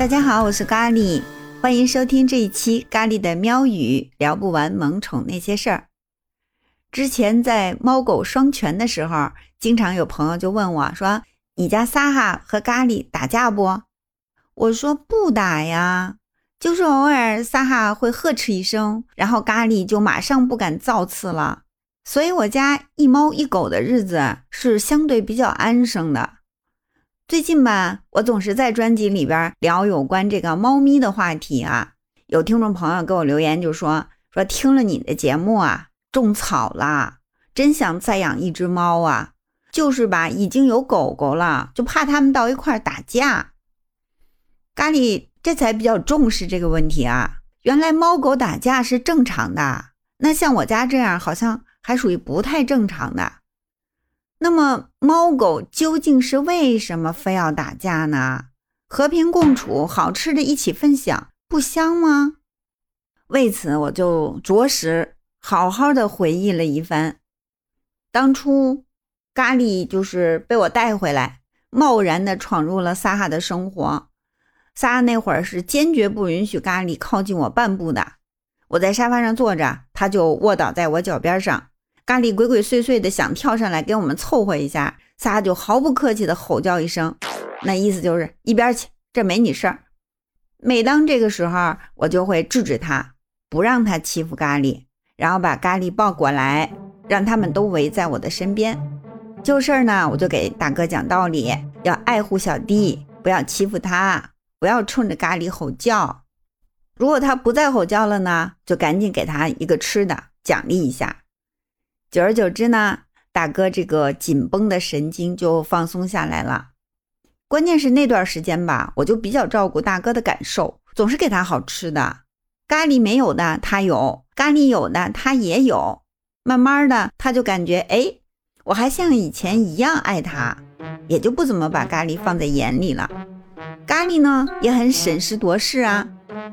大家好，我是咖喱，欢迎收听这一期咖喱的喵语，聊不完萌宠那些事儿。之前在猫狗双全的时候，经常有朋友就问我说：“你家撒哈和咖喱打架不？”我说：“不打呀，就是偶尔撒哈会呵斥一声，然后咖喱就马上不敢造次了。所以我家一猫一狗的日子是相对比较安生的。”最近吧，我总是在专辑里边聊有关这个猫咪的话题啊。有听众朋友给我留言就说说听了你的节目啊，种草了，真想再养一只猫啊。就是吧，已经有狗狗了，就怕他们到一块打架。咖喱这才比较重视这个问题啊。原来猫狗打架是正常的，那像我家这样好像还属于不太正常的。那么，猫狗究竟是为什么非要打架呢？和平共处，好吃的一起分享，不香吗？为此，我就着实好好的回忆了一番。当初，咖喱就是被我带回来，贸然的闯入了萨哈的生活。萨哈那会儿是坚决不允许咖喱靠近我半步的。我在沙发上坐着，他就卧倒在我脚边上。咖喱鬼鬼祟祟的想跳上来给我们凑合一下，仨就毫不客气的吼叫一声，那意思就是一边去，这没你事儿。每当这个时候，我就会制止他，不让他欺负咖喱，然后把咖喱抱过来，让他们都围在我的身边。就事儿呢，我就给大哥讲道理，要爱护小弟，不要欺负他，不要冲着咖喱吼叫。如果他不再吼叫了呢，就赶紧给他一个吃的，奖励一下。久而久之呢，大哥这个紧绷的神经就放松下来了。关键是那段时间吧，我就比较照顾大哥的感受，总是给他好吃的。咖喱没有的他有，咖喱有的他也有。慢慢的，他就感觉哎，我还像以前一样爱他，也就不怎么把咖喱放在眼里了。咖喱呢也很审时度势啊，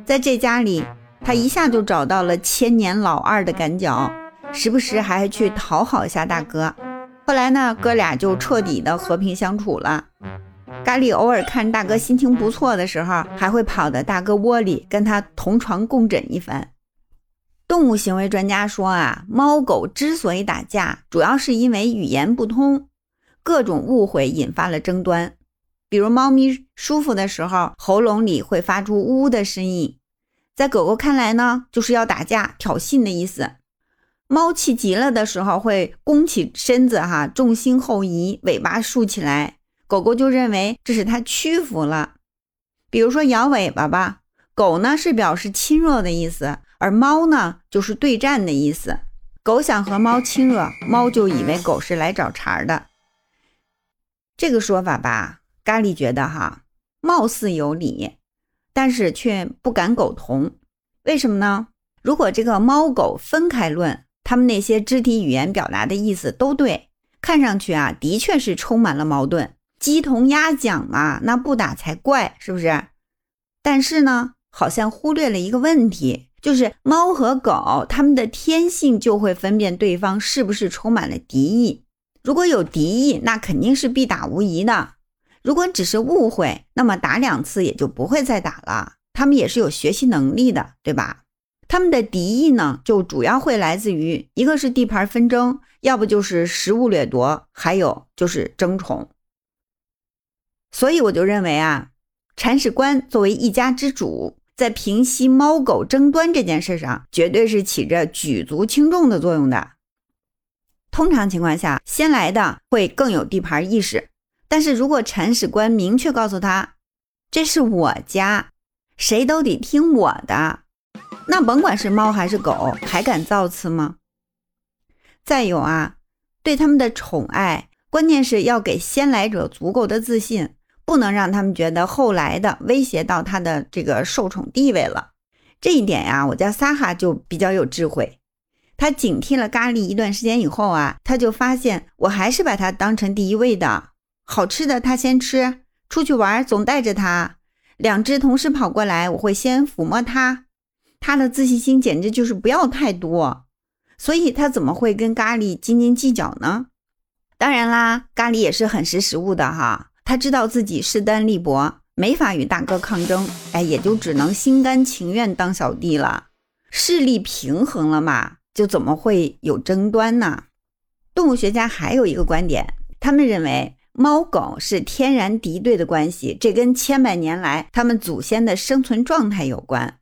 在这家里，他一下就找到了千年老二的感觉。时不时还去讨好一下大哥，后来呢，哥俩就彻底的和平相处了。咖喱偶尔看大哥心情不错的时候，还会跑到大哥窝里跟他同床共枕一番。动物行为专家说啊，猫狗之所以打架，主要是因为语言不通，各种误会引发了争端。比如猫咪舒服的时候，喉咙里会发出呜呜的声音，在狗狗看来呢，就是要打架挑衅的意思。猫气急了的时候会弓起身子，哈，重心后移，尾巴竖起来，狗狗就认为这是它屈服了。比如说摇尾巴吧，狗呢是表示亲热的意思，而猫呢就是对战的意思。狗想和猫亲热，猫就以为狗是来找茬的。这个说法吧，咖喱觉得哈，貌似有理，但是却不敢苟同。为什么呢？如果这个猫狗分开论。他们那些肢体语言表达的意思都对，看上去啊，的确是充满了矛盾。鸡同鸭讲嘛，那不打才怪，是不是？但是呢，好像忽略了一个问题，就是猫和狗它们的天性就会分辨对方是不是充满了敌意。如果有敌意，那肯定是必打无疑的；如果只是误会，那么打两次也就不会再打了。它们也是有学习能力的，对吧？他们的敌意呢，就主要会来自于一个是地盘纷争，要不就是食物掠夺，还有就是争宠。所以我就认为啊，铲屎官作为一家之主，在平息猫狗争端这件事上，绝对是起着举足轻重的作用的。通常情况下，先来的会更有地盘意识，但是如果铲屎官明确告诉他，这是我家，谁都得听我的。那甭管是猫还是狗，还敢造次吗？再有啊，对他们的宠爱，关键是要给先来者足够的自信，不能让他们觉得后来的威胁到他的这个受宠地位了。这一点呀，我家撒哈就比较有智慧。他警惕了咖喱一段时间以后啊，他就发现我还是把他当成第一位的，好吃的他先吃，出去玩总带着他，两只同时跑过来，我会先抚摸它。他的自信心简直就是不要太多，所以他怎么会跟咖喱斤斤计较呢？当然啦，咖喱也是很识时务的哈，他知道自己势单力薄，没法与大哥抗争，哎，也就只能心甘情愿当小弟了。势力平衡了嘛，就怎么会有争端呢？动物学家还有一个观点，他们认为猫狗是天然敌对的关系，这跟千百年来它们祖先的生存状态有关。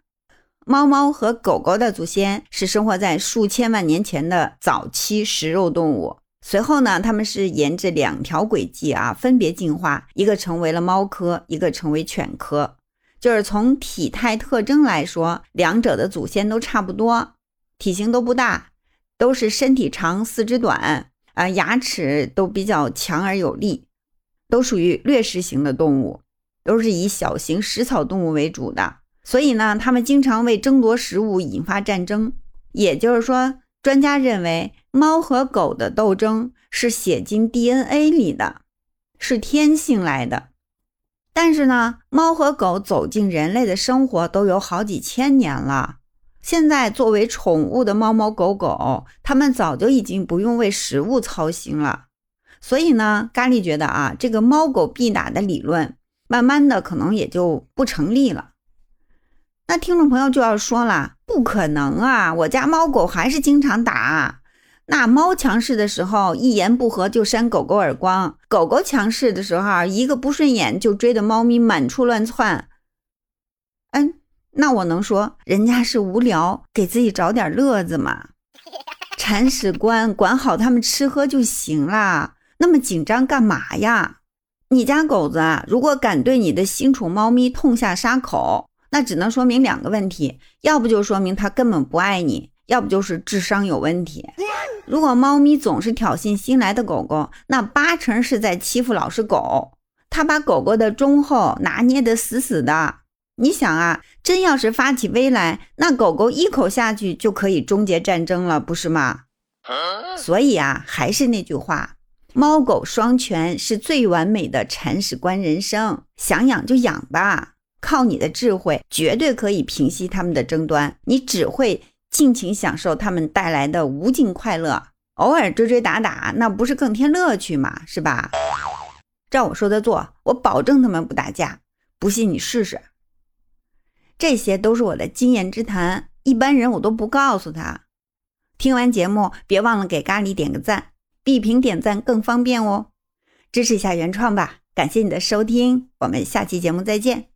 猫猫和狗狗的祖先是生活在数千万年前的早期食肉动物，随后呢，它们是沿着两条轨迹啊，分别进化，一个成为了猫科，一个成为犬科。就是从体态特征来说，两者的祖先都差不多，体型都不大，都是身体长、四肢短，啊，牙齿都比较强而有力，都属于掠食型的动物，都是以小型食草动物为主的。所以呢，他们经常为争夺食物引发战争。也就是说，专家认为猫和狗的斗争是写进 DNA 里的，是天性来的。但是呢，猫和狗走进人类的生活都有好几千年了。现在作为宠物的猫猫狗狗，它们早就已经不用为食物操心了。所以呢，咖喱觉得啊，这个猫狗必打的理论，慢慢的可能也就不成立了。那听众朋友就要说了，不可能啊！我家猫狗还是经常打。那猫强势的时候，一言不合就扇狗狗耳光；狗狗强势的时候，一个不顺眼就追着猫咪满处乱窜。嗯，那我能说人家是无聊，给自己找点乐子吗？铲屎官管好它们吃喝就行啦，那么紧张干嘛呀？你家狗子，如果敢对你的新宠猫咪痛下杀口，那只能说明两个问题，要不就说明它根本不爱你，要不就是智商有问题。如果猫咪总是挑衅新来的狗狗，那八成是在欺负老实狗。它把狗狗的忠厚拿捏得死死的。你想啊，真要是发起威来，那狗狗一口下去就可以终结战争了，不是吗？所以啊，还是那句话，猫狗双全是最完美的铲屎官人生。想养就养吧。靠你的智慧，绝对可以平息他们的争端。你只会尽情享受他们带来的无尽快乐，偶尔追追打打，那不是更添乐趣吗？是吧？照我说的做，我保证他们不打架。不信你试试。这些都是我的经验之谈，一般人我都不告诉他。听完节目，别忘了给咖喱点个赞，比评点赞更方便哦。支持一下原创吧，感谢你的收听，我们下期节目再见。